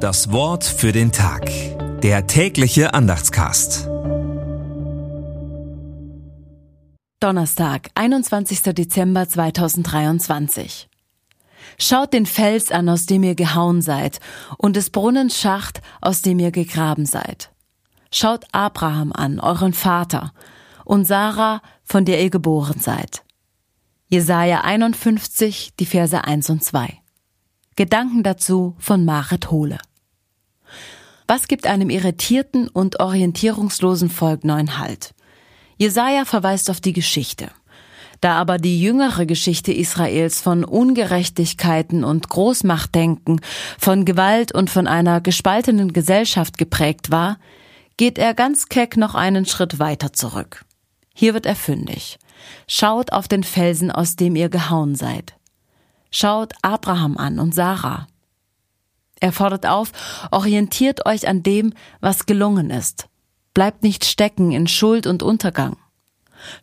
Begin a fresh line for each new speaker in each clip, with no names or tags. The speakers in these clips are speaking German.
Das Wort für den Tag. Der tägliche Andachtscast.
Donnerstag, 21. Dezember 2023. Schaut den Fels an, aus dem ihr gehauen seid, und des Brunnens Schacht, aus dem ihr gegraben seid. Schaut Abraham an, euren Vater, und Sarah, von der ihr geboren seid. Jesaja 51, die Verse 1 und 2. Gedanken dazu von Marit Hohle. Was gibt einem irritierten und orientierungslosen Volk neuen Halt? Jesaja verweist auf die Geschichte. Da aber die jüngere Geschichte Israels von Ungerechtigkeiten und Großmachtdenken, von Gewalt und von einer gespaltenen Gesellschaft geprägt war, geht er ganz keck noch einen Schritt weiter zurück. Hier wird er fündig. Schaut auf den Felsen, aus dem ihr gehauen seid. Schaut Abraham an und Sarah. Er fordert auf, orientiert euch an dem, was gelungen ist. Bleibt nicht stecken in Schuld und Untergang.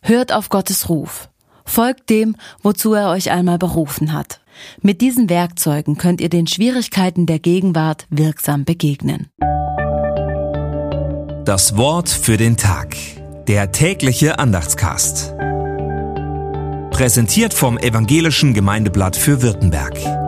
Hört auf Gottes Ruf. Folgt dem, wozu er euch einmal berufen hat. Mit diesen Werkzeugen könnt ihr den Schwierigkeiten der Gegenwart wirksam begegnen.
Das Wort für den Tag. Der tägliche Andachtscast. Präsentiert vom Evangelischen Gemeindeblatt für Württemberg.